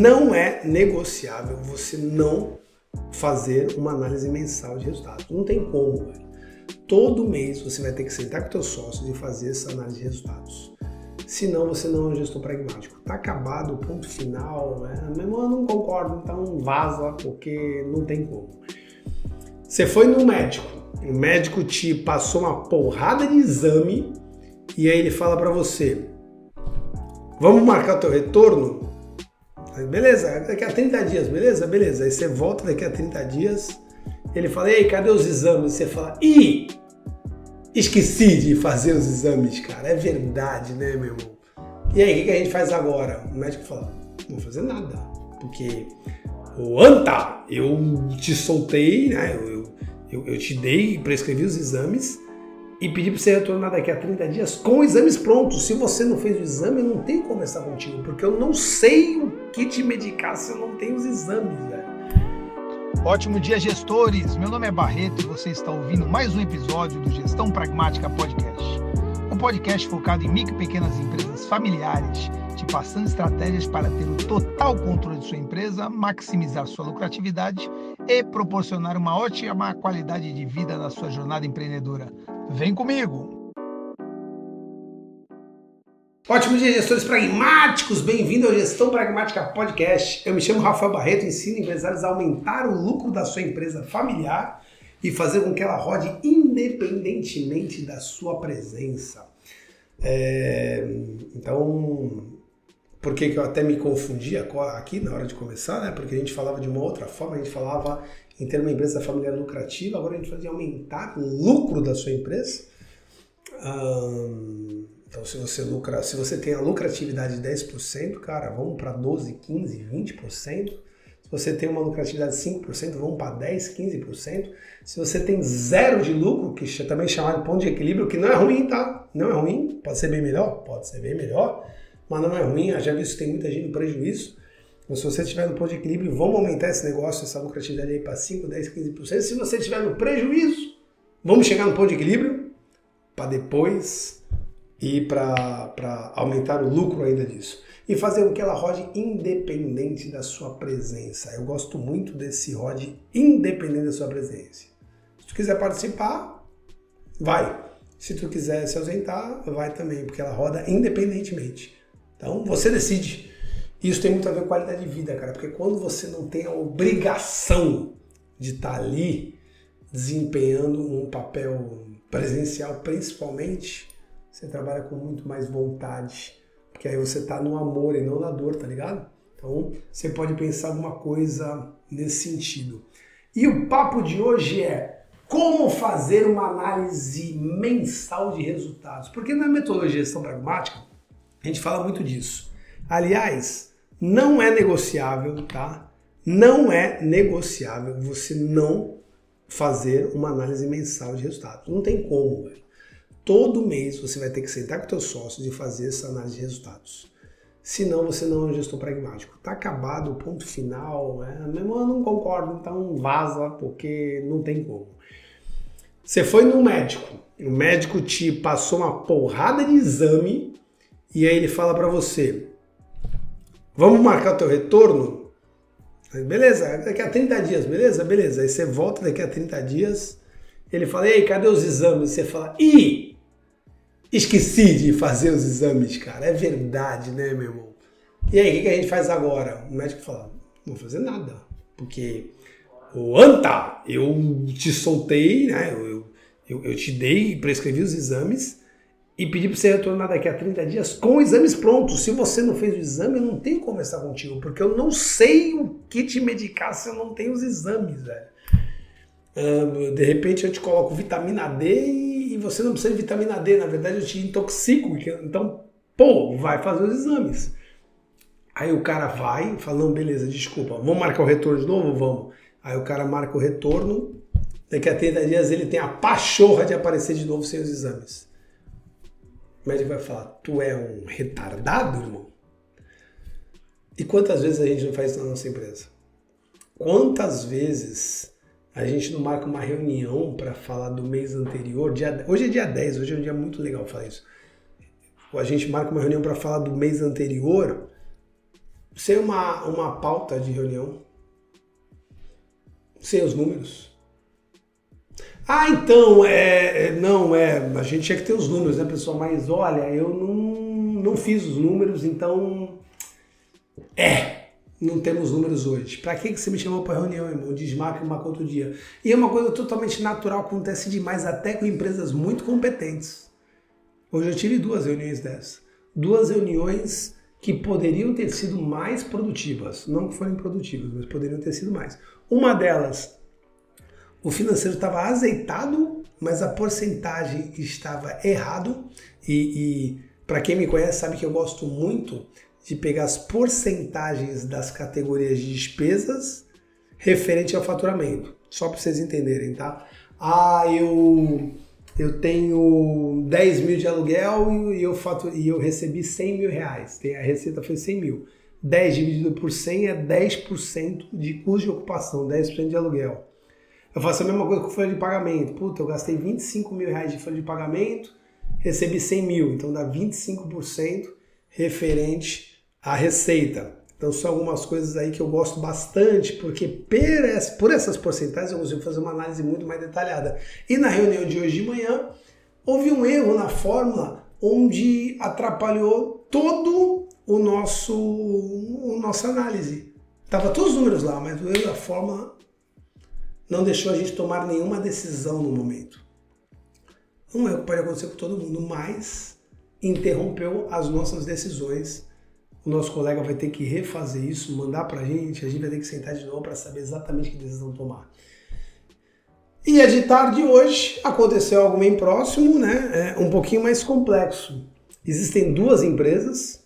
Não é negociável você não fazer uma análise mensal de resultados. Não tem como, velho. Todo mês você vai ter que sentar com seus sócios e fazer essa análise de resultados. Senão você não é um gestor pragmático. Tá acabado o ponto final, né? Meu irmão, eu não concordo, então vaza, porque não tem como. Você foi no médico, o médico te passou uma porrada de exame e aí ele fala para você: Vamos marcar teu retorno? Beleza, daqui a 30 dias, beleza? Beleza. Aí você volta daqui a 30 dias, ele fala: Ei, cadê os exames? Você fala: Ih, esqueci de fazer os exames, cara. É verdade, né, meu irmão? E aí, o que a gente faz agora? O médico fala: Não vou fazer nada, porque o anta, eu te soltei, né? Eu, eu, eu te dei, prescrevi os exames e pedi para você retornar daqui a 30 dias com exames prontos. Se você não fez o exame, eu não tenho que conversar contigo, porque eu não sei o que te medicar se eu não tenho os exames, velho. Ótimo dia, gestores! Meu nome é Barreto e você está ouvindo mais um episódio do Gestão Pragmática Podcast. Um podcast focado em micro e pequenas empresas familiares te passando estratégias para ter o total controle de sua empresa, maximizar sua lucratividade e proporcionar uma ótima qualidade de vida na sua jornada empreendedora. Vem comigo! Ótimo dia, gestores pragmáticos! Bem-vindo ao Gestão Pragmática Podcast. Eu me chamo Rafael Barreto ensino empresários a aumentar o lucro da sua empresa familiar e fazer com que ela rode independentemente da sua presença. É, então, por que eu até me confundi aqui na hora de começar, né? Porque a gente falava de uma outra forma, a gente falava em ter uma empresa familiar lucrativa, agora a gente fazia aumentar o lucro da sua empresa. então, se você lucra, se você tem a lucratividade de 10%, cara, vamos para 12, 15, 20%. Se você tem uma lucratividade de 5%, vamos para 10, 15%. Se você tem zero de lucro, que também é chamado de ponto de equilíbrio, que não é ruim, tá? Não é ruim, pode ser bem melhor, pode ser bem melhor mas não é ruim, já vi que tem muita gente no prejuízo. Então, se você estiver no ponto de equilíbrio, vamos aumentar esse negócio, essa lucratividade aí para 5, 10, 15%. Se você estiver no prejuízo, vamos chegar no ponto de equilíbrio para depois ir para aumentar o lucro ainda disso. E fazer com que ela rode independente da sua presença. Eu gosto muito desse rode independente da sua presença. Se tu quiser participar, vai. Se tu quiser se ausentar, vai também, porque ela roda independentemente. Então você decide. Isso tem muito a ver com qualidade de vida, cara, porque quando você não tem a obrigação de estar tá ali desempenhando um papel presencial, principalmente, você trabalha com muito mais vontade, porque aí você está no amor e não na dor, tá ligado? Então você pode pensar alguma coisa nesse sentido. E o papo de hoje é como fazer uma análise mensal de resultados. Porque na metodologia de gestão pragmática, a gente fala muito disso. Aliás, não é negociável, tá? Não é negociável você não fazer uma análise mensal de resultados. Não tem como, velho. Todo mês você vai ter que sentar com seus sócios e fazer essa análise de resultados. Senão você não é um gestor pragmático. Tá acabado o ponto final, né? Eu não concordo, então vaza, porque não tem como. Você foi no médico, o médico te passou uma porrada de exame e aí ele fala para você: Vamos marcar o teu retorno? Beleza, daqui a 30 dias, beleza? Beleza. Aí você volta daqui a 30 dias, ele fala: Ei, cadê os exames? Você fala: Ih, esqueci de fazer os exames, cara. É verdade, né, meu irmão? E aí, o que a gente faz agora? O médico fala: Não vou fazer nada, porque o anta, eu te soltei, né? Eu, eu, eu te dei, prescrevi os exames e pedir para você retornar daqui a 30 dias com exames prontos. Se você não fez o exame, eu não tenho que conversar contigo, porque eu não sei o que te medicar se eu não tenho os exames, velho. Uh, de repente eu te coloco vitamina D e você não precisa de vitamina D, na verdade eu te intoxico. Então, pô, vai fazer os exames. Aí o cara vai, fala, não, beleza, desculpa, vamos marcar o retorno de novo? Vamos. Aí o cara marca o retorno, daqui a 30 dias ele tem a pachorra de aparecer de novo sem os exames. O médico vai falar: Tu é um retardado, irmão? E quantas vezes a gente não faz isso na nossa empresa? Quantas vezes a gente não marca uma reunião para falar do mês anterior? Dia, hoje é dia 10, hoje é um dia muito legal falar isso. A gente marca uma reunião para falar do mês anterior sem uma, uma pauta de reunião, sem os números. Ah, então, é, é, não, é, a gente tinha que ter os números, né, pessoal? Mas olha, eu não, não fiz os números, então. É, não temos números hoje. Para que, que você me chamou para reunião, irmão? Desmarca uma outro dia. E é uma coisa totalmente natural, acontece demais, até com empresas muito competentes. Hoje eu tive duas reuniões dessas. Duas reuniões que poderiam ter sido mais produtivas. Não que forem produtivas, mas poderiam ter sido mais. Uma delas, o financeiro estava azeitado, mas a porcentagem estava errado. E, e para quem me conhece sabe que eu gosto muito de pegar as porcentagens das categorias de despesas referente ao faturamento. Só para vocês entenderem, tá? Ah, eu eu tenho 10 mil de aluguel e eu, fato, e eu recebi 100 mil reais. A receita foi 100 mil. 10 dividido por 100 é 10% de custo de ocupação, 10% de aluguel. Eu faço a mesma coisa com folha de pagamento. Puta, eu gastei 25 mil reais de folha de pagamento, recebi 100 mil, então dá 25% referente à receita. Então são algumas coisas aí que eu gosto bastante, porque por essas porcentagens eu consigo fazer uma análise muito mais detalhada. E na reunião de hoje de manhã, houve um erro na fórmula onde atrapalhou todo o nosso o nossa análise. Tava todos os números lá, mas o erro da fórmula não deixou a gente tomar nenhuma decisão no momento. Um erro que pode acontecer com todo mundo, mas interrompeu as nossas decisões o nosso colega vai ter que refazer isso, mandar para a gente, a gente vai ter que sentar de novo para saber exatamente que decisão tomar. E a de tarde hoje aconteceu algo bem próximo, né? É um pouquinho mais complexo. Existem duas empresas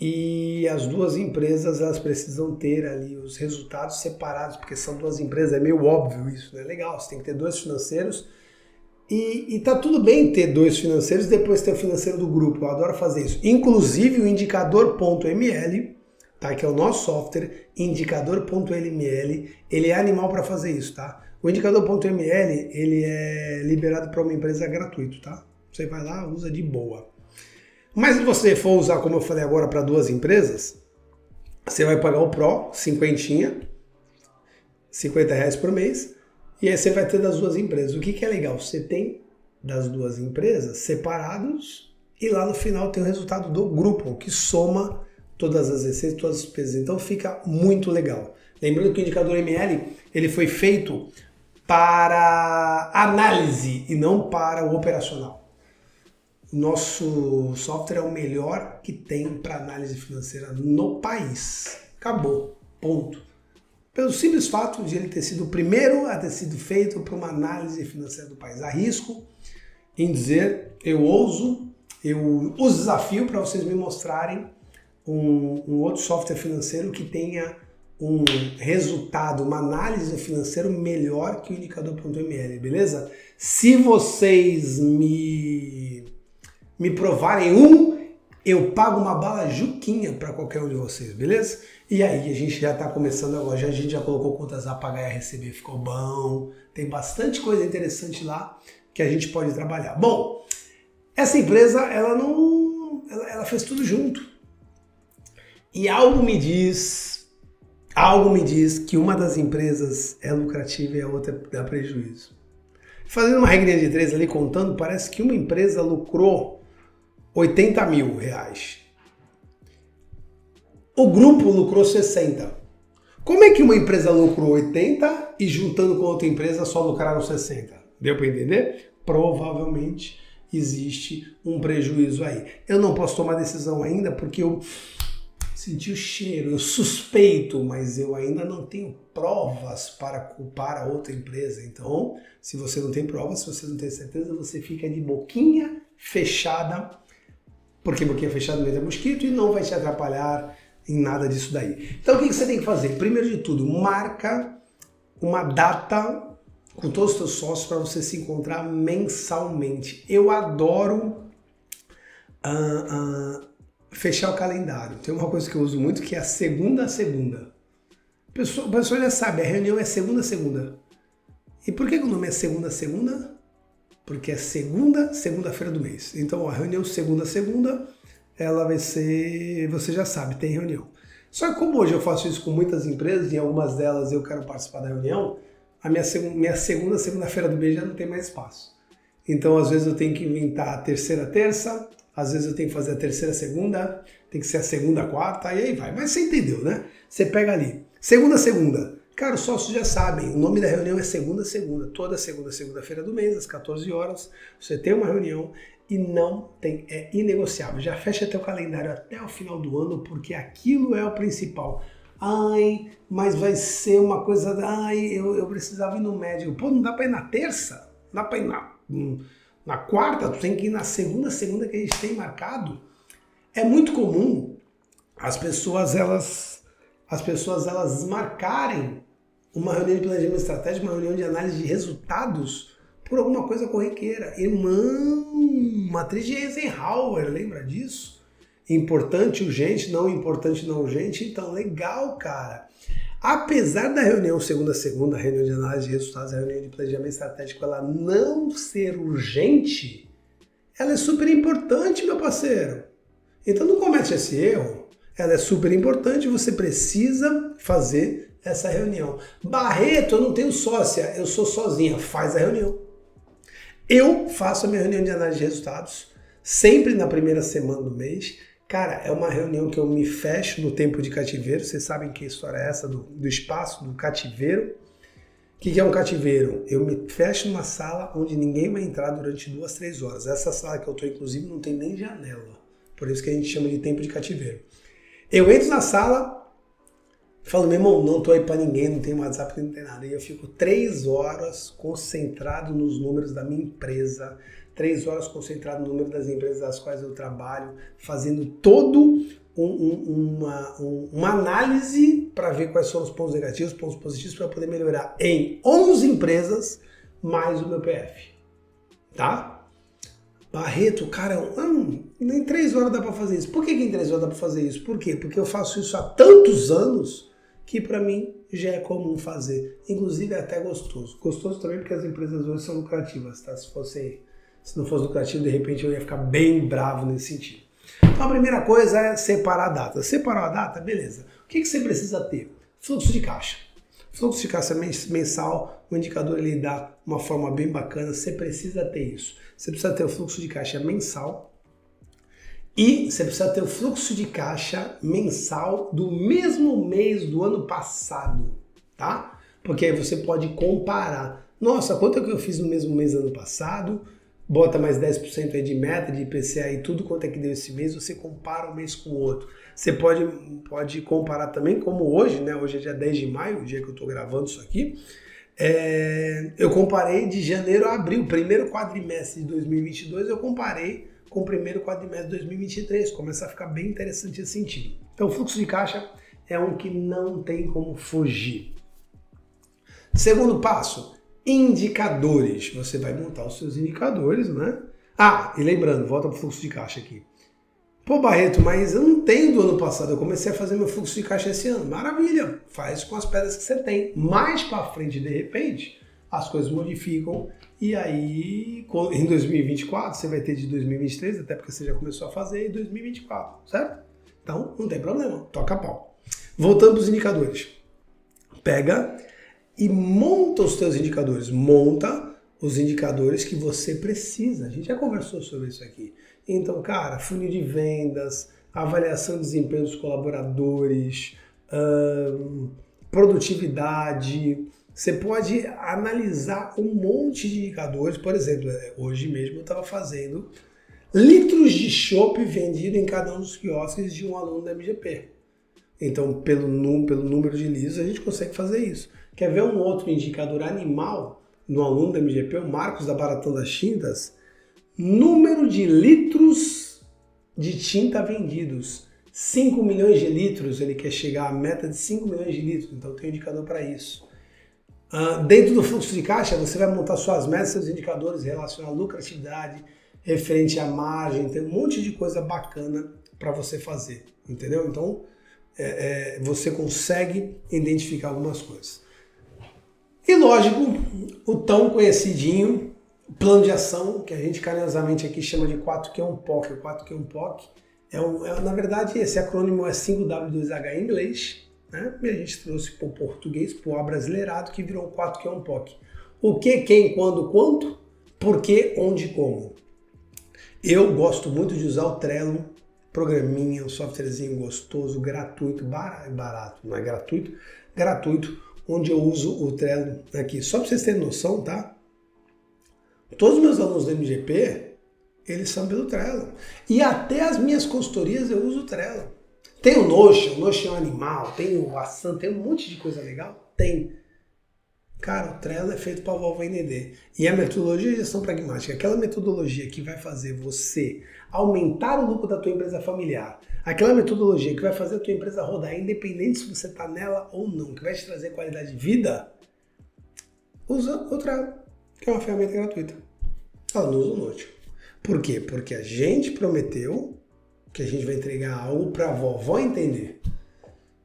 e as duas empresas elas precisam ter ali os resultados separados, porque são duas empresas, é meio óbvio isso, né? Legal, você tem que ter dois financeiros e, e tá tudo bem ter dois financeiros depois ter o financeiro do grupo. Eu adoro fazer isso. Inclusive o indicador.ml, tá? Que é o nosso software, indicador.ml, ele é animal para fazer isso, tá? O indicador.ml, ele é liberado para uma empresa gratuito, tá? Você vai lá, usa de boa. Mas se você for usar, como eu falei agora, para duas empresas, você vai pagar o Pro, cinquentinha, 50 reais por mês, e aí você vai ter das duas empresas. O que, que é legal? Você tem das duas empresas separados e lá no final tem o resultado do grupo, que soma todas as receitas, todas as despesas. Então fica muito legal. Lembrando que o indicador ML ele foi feito para análise e não para o operacional. Nosso software é o melhor que tem para análise financeira no país. Acabou. Ponto pelo simples fato de ele ter sido o primeiro a ter sido feito para uma análise financeira do país. Arrisco em dizer, eu ouso, eu os desafio para vocês me mostrarem um, um, outro software financeiro que tenha um resultado, uma análise financeira melhor que o indicador.ml, beleza? Se vocês me, me provarem um, eu pago uma bala juquinha para qualquer um de vocês, beleza? E aí a gente já está começando agora, já, a gente já colocou contas a pagar e a receber, ficou bom. Tem bastante coisa interessante lá que a gente pode trabalhar. Bom, essa empresa ela não, ela, ela fez tudo junto. E algo me diz, algo me diz que uma das empresas é lucrativa e a outra dá prejuízo. Fazendo uma regrinha de três ali contando, parece que uma empresa lucrou 80 mil reais o grupo lucrou 60. Como é que uma empresa lucrou 80 e juntando com outra empresa só lucraram 60? Deu para entender? Provavelmente existe um prejuízo aí. Eu não posso tomar decisão ainda porque eu senti o cheiro, eu suspeito, mas eu ainda não tenho provas para culpar a outra empresa. Então, se você não tem provas, se você não tem certeza, você fica de boquinha fechada, porque boquinha fechada não é mosquito e não vai te atrapalhar em nada disso daí. Então o que você tem que fazer? Primeiro de tudo, marca uma data com todos os seus sócios para você se encontrar mensalmente. Eu adoro uh, uh, fechar o calendário. Tem uma coisa que eu uso muito que é a segunda a segunda. O pessoal, pessoa já sabe, a reunião é segunda a segunda. E por que o nome é segunda a segunda? Porque é segunda, segunda-feira do mês. Então a reunião segunda segunda ela vai ser, você já sabe, tem reunião. Só que como hoje eu faço isso com muitas empresas e algumas delas eu quero participar da reunião, a minha, seg minha segunda segunda-feira do mês já não tem mais espaço. Então, às vezes eu tenho que inventar a terceira terça, às vezes eu tenho que fazer a terceira segunda, tem que ser a segunda quarta, e aí vai. Mas você entendeu, né? Você pega ali. Segunda segunda. Cara, os sócios já sabem, o nome da reunião é segunda segunda. Toda segunda segunda-feira do mês, às 14 horas, você tem uma reunião e não tem, é inegociável. Já fecha teu calendário até o final do ano, porque aquilo é o principal. Ai, mas vai ser uma coisa. Ai, eu, eu precisava ir no médico. Pô, não dá pra ir na terça? Não dá pra ir na, na quarta? Tu tem que ir na segunda, segunda que a gente tem marcado. É muito comum as pessoas elas as pessoas elas marcarem uma reunião de planejamento estratégico, uma reunião de análise de resultados por alguma coisa corriqueira. Irmão, matriz de Eisenhower, lembra disso? Importante, urgente, não importante, não urgente. Então, legal, cara. Apesar da reunião segunda a segunda, reunião de análise de resultados, a reunião de planejamento estratégico, ela não ser urgente, ela é super importante, meu parceiro. Então não comete esse erro. Ela é super importante, você precisa fazer essa reunião. Barreto, eu não tenho sócia, eu sou sozinha. Faz a reunião. Eu faço a minha reunião de análise de resultados sempre na primeira semana do mês. Cara, é uma reunião que eu me fecho no tempo de cativeiro. Vocês sabem que história é essa do, do espaço, do cativeiro. O que, que é um cativeiro? Eu me fecho numa sala onde ninguém vai entrar durante duas, três horas. Essa sala que eu estou, inclusive, não tem nem janela. Por isso que a gente chama de tempo de cativeiro. Eu entro na sala, falo, meu irmão, não tô aí para ninguém, não tem WhatsApp, não tem nada. E eu fico três horas concentrado nos números da minha empresa, três horas concentrado no número das empresas das quais eu trabalho, fazendo todo um, um, uma, um, uma análise para ver quais são os pontos negativos, pontos positivos para poder melhorar em 11 empresas mais o meu PF. Tá? Barreto, cara, hum, nem três horas dá para fazer isso. Por que, que em três horas dá para fazer isso? Por quê? Porque eu faço isso há tantos anos que para mim já é comum fazer. Inclusive é até gostoso. Gostoso também porque as empresas hoje são lucrativas, tá? Se fosse se não fosse lucrativo, de repente eu ia ficar bem bravo nesse sentido. Então a primeira coisa é separar a data. Separou a data, beleza. O que, que você precisa ter? Fluxo de caixa. Fluxo de caixa mensal, o indicador ele dá uma forma bem bacana, você precisa ter isso. Você precisa ter o fluxo de caixa mensal e você precisa ter o fluxo de caixa mensal do mesmo mês do ano passado, tá? Porque aí você pode comparar. Nossa, quanto é que eu fiz no mesmo mês do ano passado? bota mais 10% aí de meta, de IPCA e tudo quanto é que deu esse mês, você compara um mês com o outro. Você pode, pode comparar também, como hoje, né? Hoje é dia 10 de maio, o dia que eu estou gravando isso aqui. É, eu comparei de janeiro a abril, primeiro quadrimestre de 2022, eu comparei com o primeiro quadrimestre de 2023. Começa a ficar bem interessante esse sentido. Então, fluxo de caixa é um que não tem como fugir. Segundo passo, indicadores. Você vai montar os seus indicadores, né? Ah, e lembrando, volta para o fluxo de caixa aqui. Pô, Barreto, mas eu não tenho do ano passado, eu comecei a fazer meu fluxo de caixa esse ano. Maravilha, faz com as pedras que você tem. Mais para frente, de repente, as coisas modificam e aí em 2024 você vai ter de 2023, até porque você já começou a fazer em 2024, certo? Então, não tem problema, toca pau. Voltando para os indicadores. Pega e monta os teus indicadores. Monta os indicadores que você precisa. A gente já conversou sobre isso aqui. Então, cara, funil de vendas, avaliação de desempenho dos colaboradores, hum, produtividade. Você pode analisar um monte de indicadores. Por exemplo, é, hoje mesmo eu estava fazendo litros de chopp vendido em cada um dos quiosques de um aluno da MGP. Então, pelo, pelo número de litros, a gente consegue fazer isso. Quer ver um outro indicador animal no aluno da MGP, o Marcos da Baratão das Tintas? Número de litros de tinta vendidos. 5 milhões de litros, ele quer chegar à meta de 5 milhões de litros, então tem um indicador para isso. Uh, dentro do fluxo de caixa, você vai montar suas metas, seus indicadores relacionados à lucratividade, referente à margem, tem um monte de coisa bacana para você fazer, entendeu? Então, é, é, você consegue identificar algumas coisas. E lógico, o tão conhecidinho plano de ação, que a gente carinhosamente aqui chama de 4Q1 POC. O 4Q1 POC É, um, é na verdade, esse acrônimo é 5W2H em inglês, né? E a gente trouxe para o português, para o abrasileirado, que virou 4 que é um POC. O que, quem, quando, quanto, por que, onde, como. Eu gosto muito de usar o Trello, programinha, um softwarezinho gostoso, gratuito, barato, não é gratuito, gratuito, onde eu uso o Trello aqui. Só para vocês terem noção, tá? Todos os meus alunos do MGP, eles são pelo Trello. E até as minhas consultorias eu uso o Trello. Tem o Notion, o Notion é um animal, tem o Assan, tem um monte de coisa legal? Tem. Cara, o Trello é feito para a Volvo ND. E a metodologia de gestão pragmática, aquela metodologia que vai fazer você aumentar o lucro da tua empresa familiar, aquela metodologia que vai fazer a tua empresa rodar, independente se você está nela ou não, que vai te trazer qualidade de vida, usa o Trello, que é uma ferramenta gratuita. Ela não usa o Notion. Por quê? Porque a gente prometeu que a gente vai entregar algo para a vovó entender.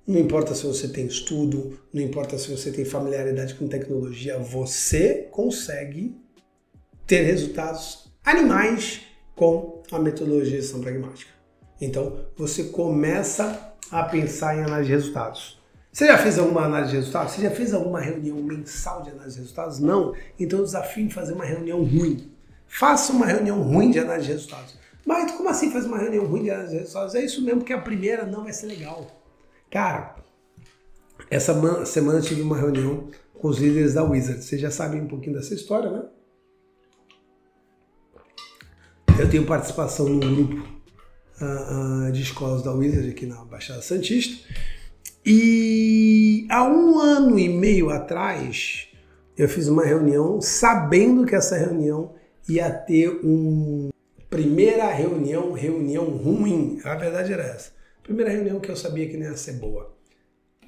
Não importa se você tem estudo, não importa se você tem familiaridade com tecnologia, você consegue ter resultados animais com a metodologia de gestão pragmática. Então, você começa a pensar em análise de resultados. Você já fez alguma análise de resultados? Você já fez alguma reunião mensal de análise de resultados? Não? Então, eu desafio em fazer uma reunião ruim. Faça uma reunião ruim de análise de resultados. Mas como assim faz uma reunião ruim de resultados? É isso mesmo, que a primeira não vai ser legal. Cara, essa semana eu tive uma reunião com os líderes da Wizard. Vocês já sabem um pouquinho dessa história, né? Eu tenho participação num grupo uh, uh, de escolas da Wizard aqui na Baixada Santista. E há um ano e meio atrás, eu fiz uma reunião sabendo que essa reunião ia ter um primeira reunião, reunião ruim. A verdade era essa. Primeira reunião que eu sabia que não ia ser boa.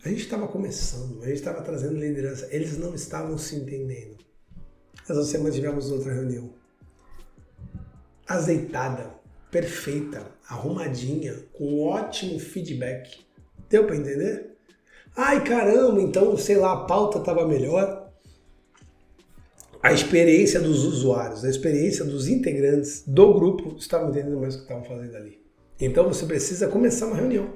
A gente estava começando, a gente estava trazendo liderança, eles não estavam se entendendo. Essa semana tivemos outra reunião. Azeitada, perfeita, arrumadinha, com ótimo feedback. Deu para entender? Ai caramba, então sei lá, a pauta estava melhor. A experiência dos usuários, a experiência dos integrantes do grupo estavam entendendo mais o que estavam fazendo ali. Então você precisa começar uma reunião.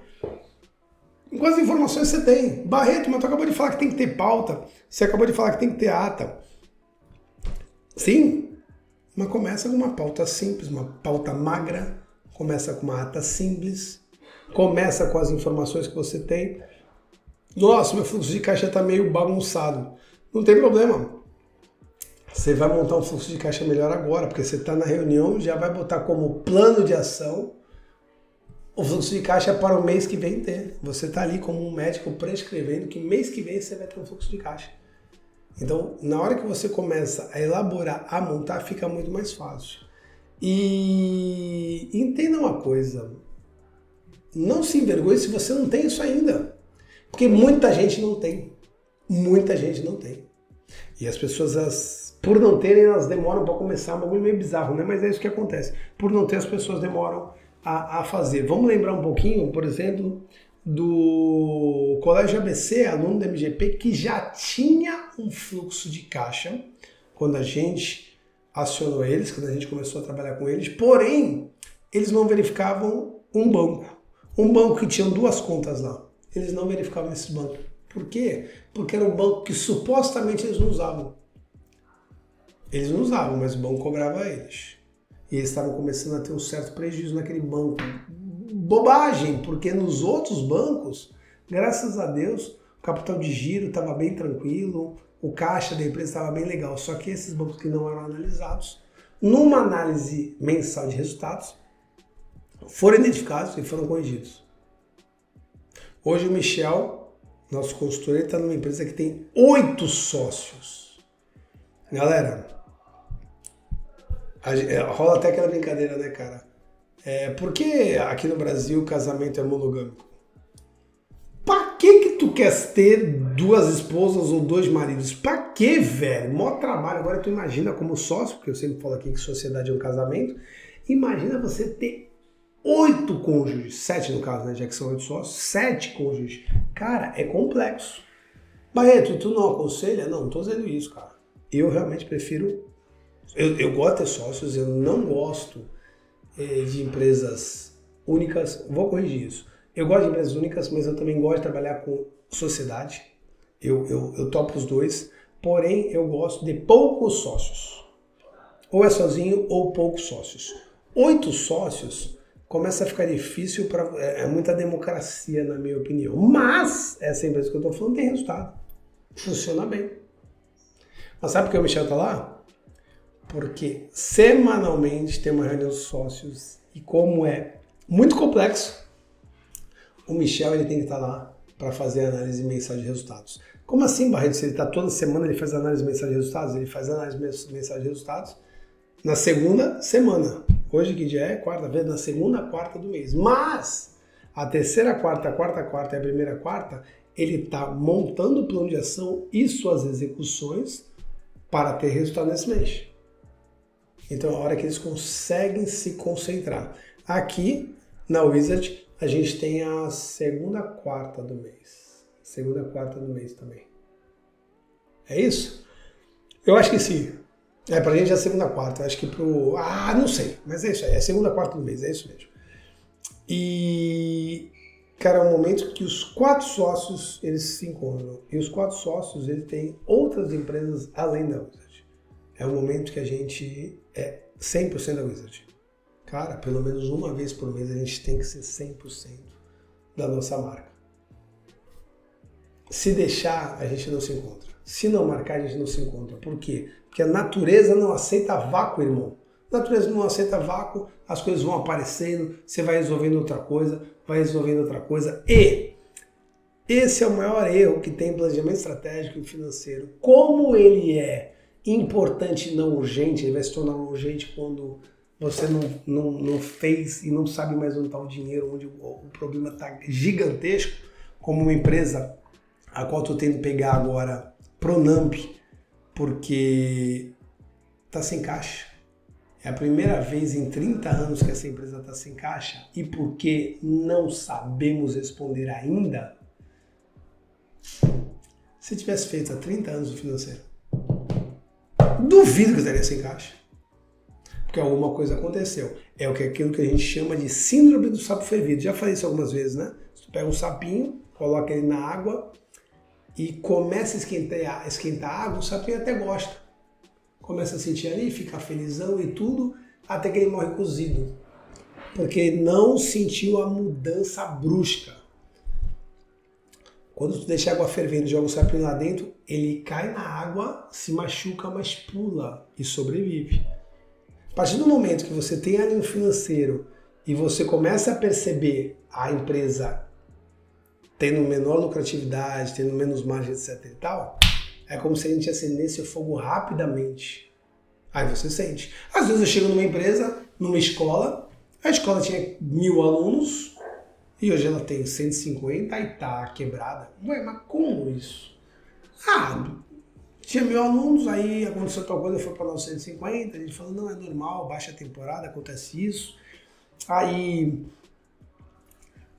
Com informações você tem. Barreto, mas tu acabou de falar que tem que ter pauta. Você acabou de falar que tem que ter ata. Sim, mas começa com uma pauta simples, uma pauta magra. Começa com uma ata simples. Começa com as informações que você tem. Nossa, meu fluxo de caixa está meio bagunçado. Não tem problema. Você vai montar um fluxo de caixa melhor agora, porque você está na reunião, já vai botar como plano de ação o fluxo de caixa para o mês que vem ter. Você está ali como um médico prescrevendo que mês que vem você vai ter um fluxo de caixa. Então, na hora que você começa a elaborar, a montar, fica muito mais fácil. E entenda uma coisa: não se envergonhe se você não tem isso ainda. Porque muita gente não tem. Muita gente não tem. E as pessoas, as, por não terem, elas demoram para começar. Um bagulho meio bizarro, né? Mas é isso que acontece. Por não ter, as pessoas demoram a, a fazer. Vamos lembrar um pouquinho, por exemplo, do Colégio ABC, aluno da MGP, que já tinha um fluxo de caixa quando a gente acionou eles, quando a gente começou a trabalhar com eles, porém, eles não verificavam um banco. Um banco que tinha duas contas lá. Eles não verificavam esse banco. Por quê? Porque era um banco que supostamente eles não usavam. Eles não usavam, mas o banco cobrava eles. E eles estavam começando a ter um certo prejuízo naquele banco. Bobagem, porque nos outros bancos, graças a Deus, o capital de giro estava bem tranquilo, o caixa da empresa estava bem legal. Só que esses bancos que não eram analisados, numa análise mensal de resultados, foram identificados e foram corrigidos. Hoje o Michel, nosso consultor, está numa empresa que tem oito sócios. Galera, rola até aquela brincadeira, né, cara? É, por que aqui no Brasil o casamento é monogâmico? Pra que que tu quer ter duas esposas ou dois maridos? Pra que, velho? Mó trabalho. Agora tu imagina como sócio, porque eu sempre falo aqui que sociedade é um casamento. Imagina você ter oito cônjuges, sete no caso, né? Já que são oito sócios, sete cônjuges. Cara, é complexo. Barreto, tu não aconselha? Não, não tô dizendo isso, cara. Eu realmente prefiro eu, eu gosto de ter sócios, eu não gosto eh, de empresas únicas. Vou corrigir isso. Eu gosto de empresas únicas, mas eu também gosto de trabalhar com sociedade. Eu, eu, eu topo os dois. Porém, eu gosto de poucos sócios. Ou é sozinho ou poucos sócios. Oito sócios começa a ficar difícil para é, é, muita democracia na minha opinião. Mas essa empresa que eu estou falando tem resultado, funciona bem. Mas sabe por que o Michel está lá? Porque semanalmente tem uma reunião dos sócios e como é muito complexo, o Michel ele tem que estar lá para fazer análise mensal de resultados. Como assim, Barreto? Se ele está toda semana, ele faz análise mensal de resultados? Ele faz análise mensal de resultados na segunda semana. Hoje que dia é? Quarta-feira, na segunda quarta do mês. Mas a terceira quarta, a quarta quarta e a primeira quarta, ele está montando o plano de ação e suas execuções para ter resultado nesse mês. Então é a hora que eles conseguem se concentrar. Aqui na Wizard a gente tem a segunda quarta do mês. Segunda quarta do mês também. É isso? Eu acho que sim. É, pra gente é segunda quarta. Acho que pro. Ah, não sei. Mas é isso aí. É segunda quarta do mês. É isso mesmo. E. Cara, é um momento que os quatro sócios eles se encontram. E os quatro sócios eles têm outras empresas além da Wizard. É um momento que a gente é 100% da Wizard. Cara, pelo menos uma vez por mês a gente tem que ser 100% da nossa marca. Se deixar, a gente não se encontra. Se não marcar, a gente não se encontra. Por quê? Porque a natureza não aceita vácuo, irmão. A natureza não aceita vácuo, as coisas vão aparecendo, você vai resolvendo outra coisa, vai resolvendo outra coisa. E esse é o maior erro que tem planejamento estratégico e financeiro. Como ele é importante não urgente, ele vai se tornar urgente quando você não, não, não fez e não sabe mais onde está o dinheiro, onde o, o problema está gigantesco, como uma empresa a qual estou tendo que pegar agora, Pronamp, porque está sem caixa. É a primeira vez em 30 anos que essa empresa está sem caixa e porque não sabemos responder ainda. Se tivesse feito há 30 anos o financeiro, duvido que estaria sem caixa. Porque alguma coisa aconteceu. É o que aquilo que a gente chama de síndrome do sapo fervido. Já falei isso algumas vezes, né? Você pega um sapinho, coloca ele na água, e começa a esquentar, a esquentar a água, o sapinho até gosta. Começa a sentir ali, fica felizão e tudo, até que ele morre cozido. Porque não sentiu a mudança brusca. Quando tu deixa a água fervendo e joga o sapinho lá dentro, ele cai na água, se machuca, mas pula e sobrevive. A partir do momento que você tem ânimo financeiro e você começa a perceber a empresa tendo menor lucratividade, tendo menos margem, etc e tal, é como se a gente acendesse o fogo rapidamente. Aí você sente. Às vezes eu chego numa empresa, numa escola, a escola tinha mil alunos e hoje ela tem 150 e tá quebrada. Ué, mas como isso? Ah, tinha mil alunos, aí aconteceu tal coisa, foi para 950, a gente falou, não, é normal, baixa temporada, acontece isso. Aí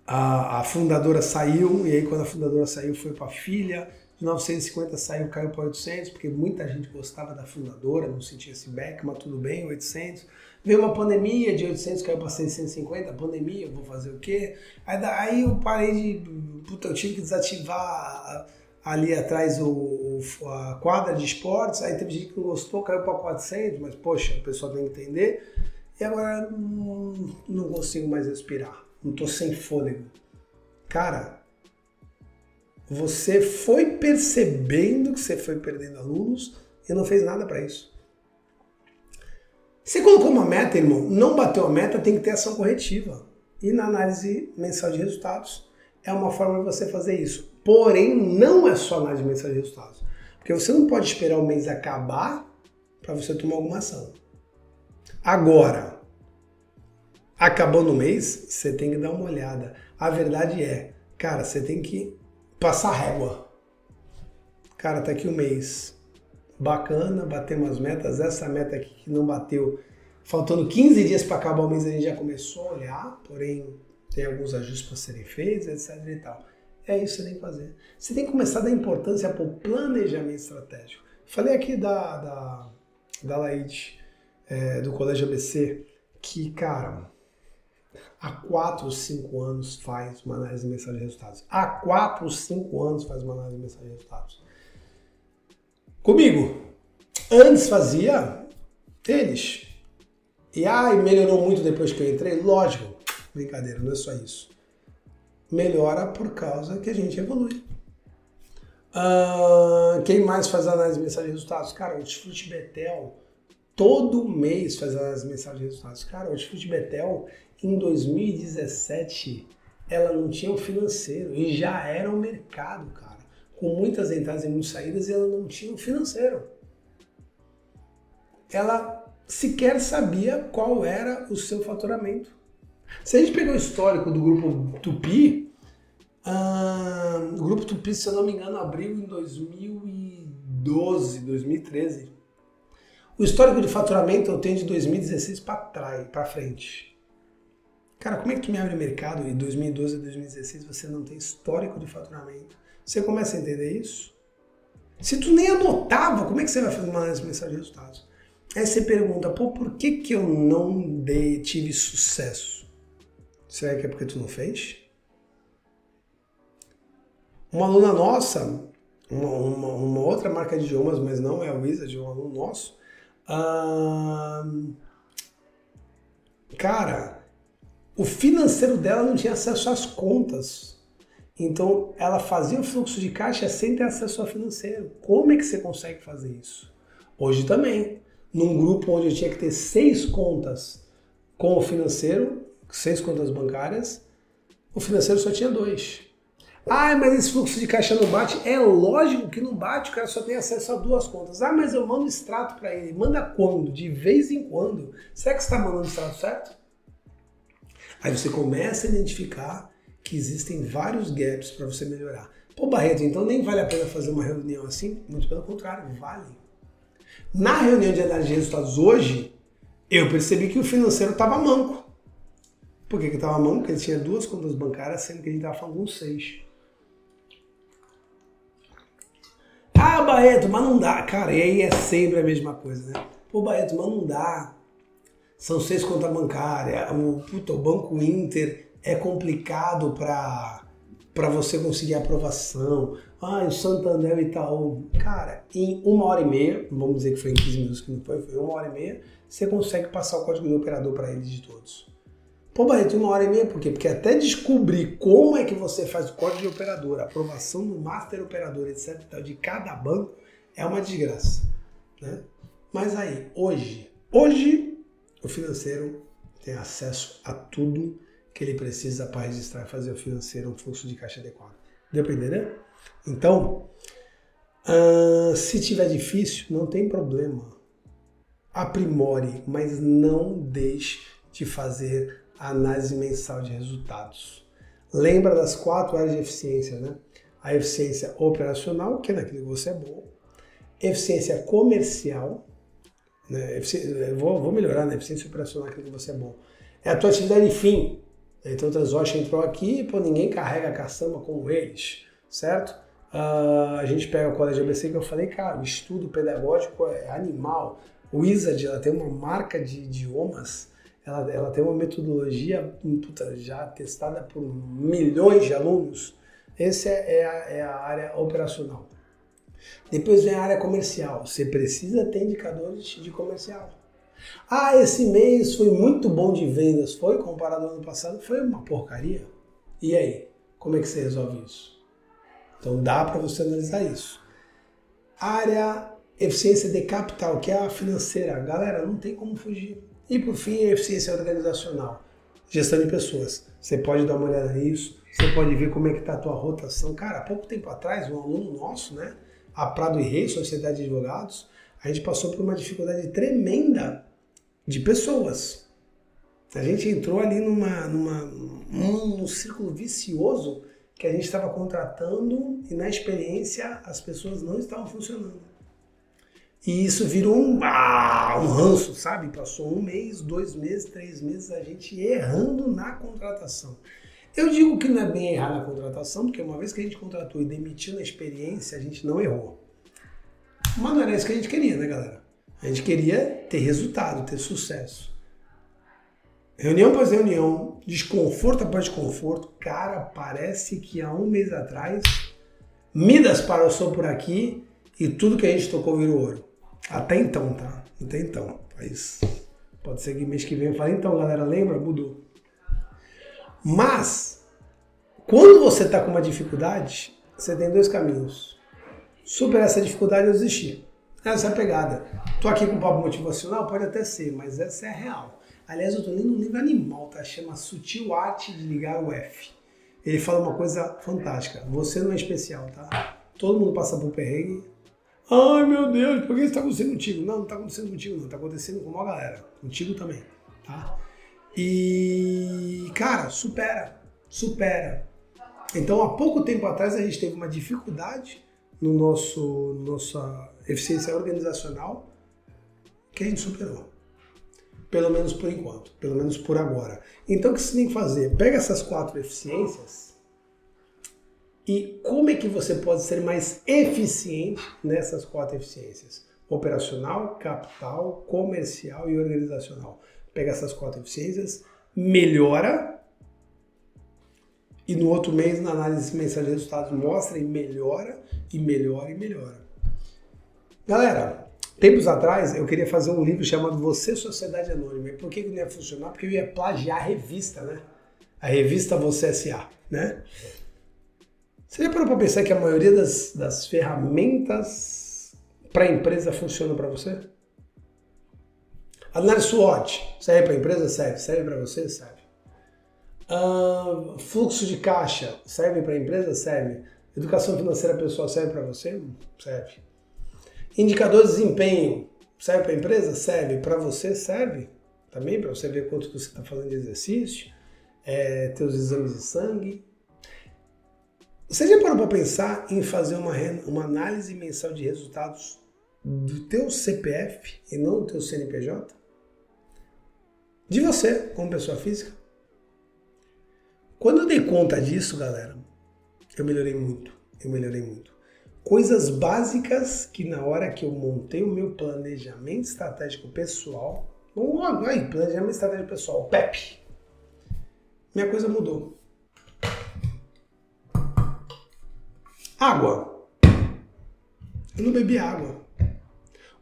a, a, fundadora saiu, e aí quando a fundadora saiu foi para a filha, de 950 saiu, caiu para 800, porque muita gente gostava da fundadora, não sentia esse back, mas tudo bem, 800. Veio uma pandemia, de 800 caiu para 650, pandemia, vou fazer o quê? Aí, aí eu parei de, puta, eu tive que desativar ali atrás o, a quadra de esportes, aí teve gente que não gostou, caiu para 400, mas poxa, o pessoal tem que entender. E agora não, não consigo mais respirar não tô sem fôlego. Cara, você foi percebendo que você foi perdendo alunos e não fez nada para isso. Você colocou uma meta, irmão, não bateu a meta, tem que ter ação corretiva. E na análise mensal de resultados é uma forma de você fazer isso. Porém, não é só análise mensal de resultados. Porque você não pode esperar o mês acabar para você tomar alguma ação. Agora, Acabou no mês, você tem que dar uma olhada. A verdade é, cara, você tem que passar régua. Cara, tá aqui o mês. Bacana, batemos as metas. Essa meta aqui que não bateu, faltando 15 dias para acabar o mês, a gente já começou a olhar, porém tem alguns ajustes para serem feitos, etc e tal. É isso que você tem que fazer. Você tem que começar a dar importância para o planejamento estratégico. Falei aqui da, da, da Laide, é, do Colégio ABC, que, cara, há 4 ou 5 anos faz uma análise mensal de resultados. Há 4 ou 5 anos faz uma análise mensal de resultados. Comigo, antes fazia eles. E ai, melhorou muito depois que eu entrei? Lógico, brincadeira, não é só isso. Melhora por causa que a gente evolui. Uh, quem mais faz análise mensal de resultados? Cara, o Hortifruti Betel todo mês faz análise mensal de resultados. Cara, o Hortifruti Betel em 2017 ela não tinha um financeiro e já era um mercado, cara, com muitas entradas e muitas saídas e ela não tinha um financeiro. Ela sequer sabia qual era o seu faturamento. Se a gente pegar o histórico do grupo Tupi, uh, o grupo Tupi, se eu não me engano, abriu em 2012, 2013. O histórico de faturamento eu tenho de 2016 para trás, para frente. Cara, como é que tu me abre mercado e 2012 a 2016 você não tem histórico de faturamento? Você começa a entender isso? Se tu nem anotava, como é que você vai fazer uma análise mensal de resultados? Aí você pergunta, pô, por que, que eu não dei, tive sucesso? Será que é porque tu não fez? Uma aluna nossa, uma, uma, uma outra marca de idiomas, mas não é a Wizard, é um aluno nosso. cara, o financeiro dela não tinha acesso às contas. Então, ela fazia o fluxo de caixa sem ter acesso ao financeiro. Como é que você consegue fazer isso? Hoje também. Num grupo onde eu tinha que ter seis contas com o financeiro, seis contas bancárias, o financeiro só tinha dois. Ah, mas esse fluxo de caixa não bate. É lógico que não bate, o cara só tem acesso a duas contas. Ah, mas eu mando extrato para ele. Manda quando? De vez em quando. Será que você está mandando extrato certo? Aí você começa a identificar que existem vários gaps para você melhorar. Pô, Barreto, então nem vale a pena fazer uma reunião assim? Muito pelo contrário, vale. Na reunião de análise de resultados hoje, eu percebi que o financeiro estava manco. Por que estava manco? Porque ele tinha duas contas bancárias, sendo que gente estava falando com seis. Ah, Barreto, mas não dá. Cara, e aí é sempre a mesma coisa, né? Pô, Barreto, mas não dá são seis contas bancárias, o, puta, o Banco Inter é complicado para para você conseguir aprovação. Ah, o Santander e Itaú. Cara, em uma hora e meia, vamos dizer que foi em 15 minutos que não foi, foi uma hora e meia, você consegue passar o código de operador para eles de todos. Pô, Barreto, uma hora e meia, por quê? Porque até descobrir como é que você faz o código de operador, a aprovação no master operador, etc, de cada banco, é uma desgraça. Né? Mas aí, hoje, hoje o financeiro tem acesso a tudo que ele precisa para registrar e fazer o financeiro um fluxo de caixa adequado. Deu para entender? Então, uh, se tiver difícil, não tem problema. Aprimore, mas não deixe de fazer a análise mensal de resultados. Lembra das quatro áreas de eficiência, né? A eficiência operacional, que é naquilo que você é bom. Eficiência comercial, né? Vou, vou melhorar, né? Eficiência operacional, aquilo que você é bom. É a tua atividade fim. Então o Transoche entrou aqui, pô, ninguém carrega a caçamba como eles, certo? Uh, a gente pega o colégio ABC que eu falei, cara, o estudo pedagógico é animal. O Wizard, ela tem uma marca de idiomas, ela, ela tem uma metodologia puta, já testada por milhões de alunos. Essa é, é, é a área operacional. Depois vem a área comercial. Você precisa ter indicadores de comercial. Ah, esse mês foi muito bom de vendas. Foi comparado ao ano passado? Foi uma porcaria. E aí? Como é que você resolve isso? Então dá para você analisar isso. Área eficiência de capital, que é a financeira. Galera, não tem como fugir. E por fim, eficiência organizacional. Gestão de pessoas. Você pode dar uma olhada nisso. Você pode ver como é que está a tua rotação. Cara, há pouco tempo atrás, um aluno nosso, né? A Prado e Rei, Sociedade de Advogados, a gente passou por uma dificuldade tremenda de pessoas. A gente entrou ali numa, numa, num, num círculo vicioso que a gente estava contratando e na experiência as pessoas não estavam funcionando. E isso virou um, ah, um ranço, sabe? Passou um mês, dois meses, três meses a gente errando na contratação. Eu digo que não é bem errar na contratação, porque uma vez que a gente contratou e demitiu na experiência, a gente não errou. Mas não era isso que a gente queria, né, galera? A gente queria ter resultado, ter sucesso. Reunião após reunião, desconforto após desconforto. Cara, parece que há um mês atrás, Midas passou por aqui e tudo que a gente tocou virou ouro. Até então, tá? Até então. Mas pode ser que mês que vem eu fale, então, galera, lembra? Mudou. Mas, quando você está com uma dificuldade, você tem dois caminhos. Superar essa dificuldade ou desistir. Essa é a pegada. Tô aqui com um papo motivacional? Pode até ser, mas essa é a real. Aliás, eu tô lendo um livro animal, tá? Chama Sutil Arte de Ligar o F. Ele fala uma coisa fantástica. Você não é especial, tá? Todo mundo passa por perrengue. Ai, meu Deus, por que isso tá acontecendo contigo? Não, não tá acontecendo contigo, não. Tá acontecendo com uma galera. Contigo também, tá? E, cara, supera. Supera. Então, há pouco tempo atrás, a gente teve uma dificuldade no nosso nossa eficiência organizacional que a gente superou. Pelo menos por enquanto, pelo menos por agora. Então o que você tem que fazer? Pega essas quatro eficiências e como é que você pode ser mais eficiente nessas quatro eficiências? Operacional, capital, comercial e organizacional. Pega essas quatro eficiências, melhora e no outro mês, na análise mensal de resultados, mostra e melhora, e melhora e melhora. Galera, tempos atrás eu queria fazer um livro chamado Você Sociedade Anônima. E por que, não ia funcionar? Porque eu ia plagiar a revista, né? A revista Você S.A., né? Você já parou para pensar que a maioria das, das ferramentas para a empresa funcionam para você? Análise SWOT, serve para a empresa? Serve. Serve para você? Serve. Uh, fluxo de caixa, serve para a empresa? Serve. Educação financeira pessoal serve para você? Serve. Indicador de desempenho, serve para a empresa? Serve. Para você? Serve. Também para você ver quanto você está fazendo de exercício, é, teus exames de sangue. Você já parou para pensar em fazer uma, uma análise mensal de resultados do teu CPF e não do teu CNPJ? De você, como pessoa física? Quando eu dei conta disso, galera, eu melhorei muito. Eu melhorei muito. Coisas básicas que na hora que eu montei o meu planejamento estratégico pessoal, vamos aí, planejamento estratégico pessoal, PEP, minha coisa mudou. Água. Eu não bebi água.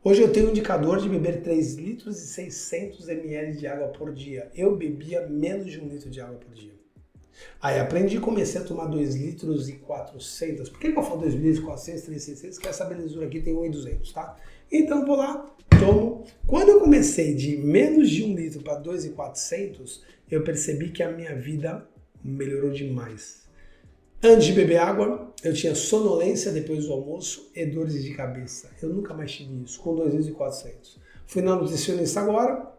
Hoje eu tenho um indicador de beber 3 litros e 600 ml de água por dia. Eu bebia menos de um litro de água por dia. Aí aprendi e comecei a tomar 2 litros e 400. Por que, eu falo 2 litros e 400, 300? Que essa belezura aqui tem 1,200, tá? Então vou lá, tomo. Quando eu comecei de menos de 1 litro para 2,400, eu percebi que a minha vida melhorou demais. Antes de beber água, eu tinha sonolência depois do almoço e dores de cabeça. Eu nunca mais tive isso, com 2 litros e 400. Fui na nutricionista agora,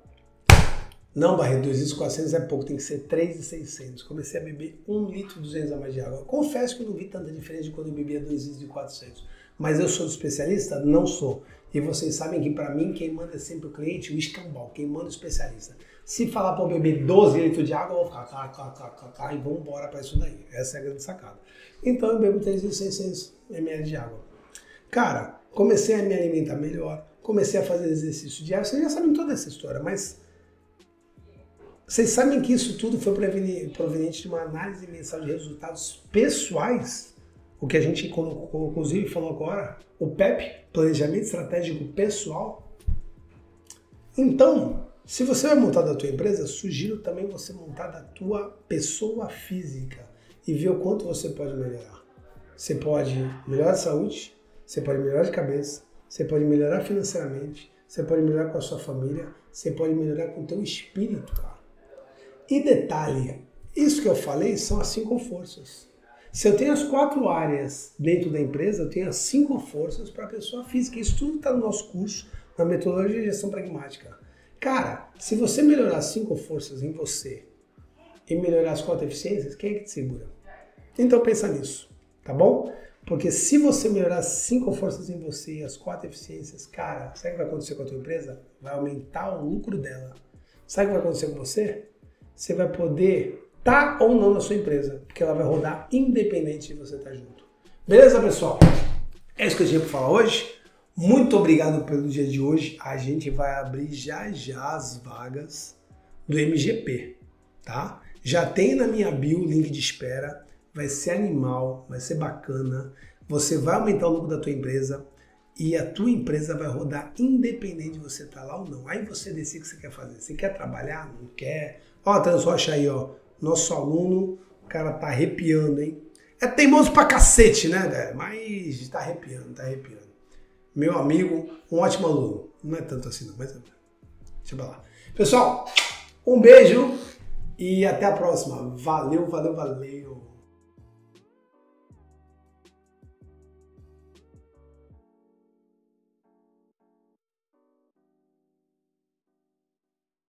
não, Barreto, 2,400 é pouco, tem que ser 3,600. Comecei a beber 1 litro e 200 a mais de água. Confesso que eu não vi tanta diferença de quando eu bebia 2,400. Mas eu sou especialista? Não sou. E vocês sabem que para mim quem manda é sempre o cliente, o escambau, quem manda é o especialista. Se falar para eu beber 12 litros de água, eu vou ficar cá, cá, cá, cá, cá e vamos embora para isso daí. Essa é a grande sacada. Então eu bebo 3.600 ml de água. Cara, comecei a me alimentar melhor, comecei a fazer exercício diário. Vocês já sabem toda essa história, mas vocês sabem que isso tudo foi proveniente de uma análise mensal de resultados pessoais? O que a gente, inclusive, falou agora, o PEP, Planejamento Estratégico Pessoal. Então, se você vai montar da tua empresa, sugiro também você montar da tua pessoa física e ver o quanto você pode melhorar. Você pode melhorar a saúde, você pode melhorar de cabeça, você pode melhorar financeiramente, você pode melhorar com a sua família, você pode melhorar com o teu espírito, cara. E detalhe, isso que eu falei são as cinco forças. Se eu tenho as quatro áreas dentro da empresa, eu tenho as cinco forças para a pessoa física. Isso tudo está no nosso curso, na metodologia de gestão pragmática. Cara, se você melhorar cinco forças em você e melhorar as quatro eficiências, quem é que te segura? Então pensa nisso, tá bom? Porque se você melhorar cinco forças em você e as quatro eficiências, cara, sabe o que vai acontecer com a tua empresa? Vai aumentar o lucro dela. Sabe o que vai acontecer com você? você vai poder estar tá ou não na sua empresa, porque ela vai rodar independente de você estar tá junto. Beleza, pessoal? É isso que eu tinha para falar hoje. Muito obrigado pelo dia de hoje. A gente vai abrir já já as vagas do MGP, tá? Já tem na minha bio o link de espera, vai ser animal, vai ser bacana. Você vai aumentar o lucro da tua empresa e a tua empresa vai rodar independente de você estar tá lá ou não. Aí você decide o que você quer fazer. Você quer trabalhar? Não quer? Ó, Transrocha aí, ó. Nosso aluno, o cara tá arrepiando, hein? É teimoso pra cacete, né, velho? Mas tá arrepiando, tá arrepiando. Meu amigo, um ótimo aluno. Não é tanto assim, não, mas é. deixa eu lá. Pessoal, um beijo e até a próxima. Valeu, valeu, valeu.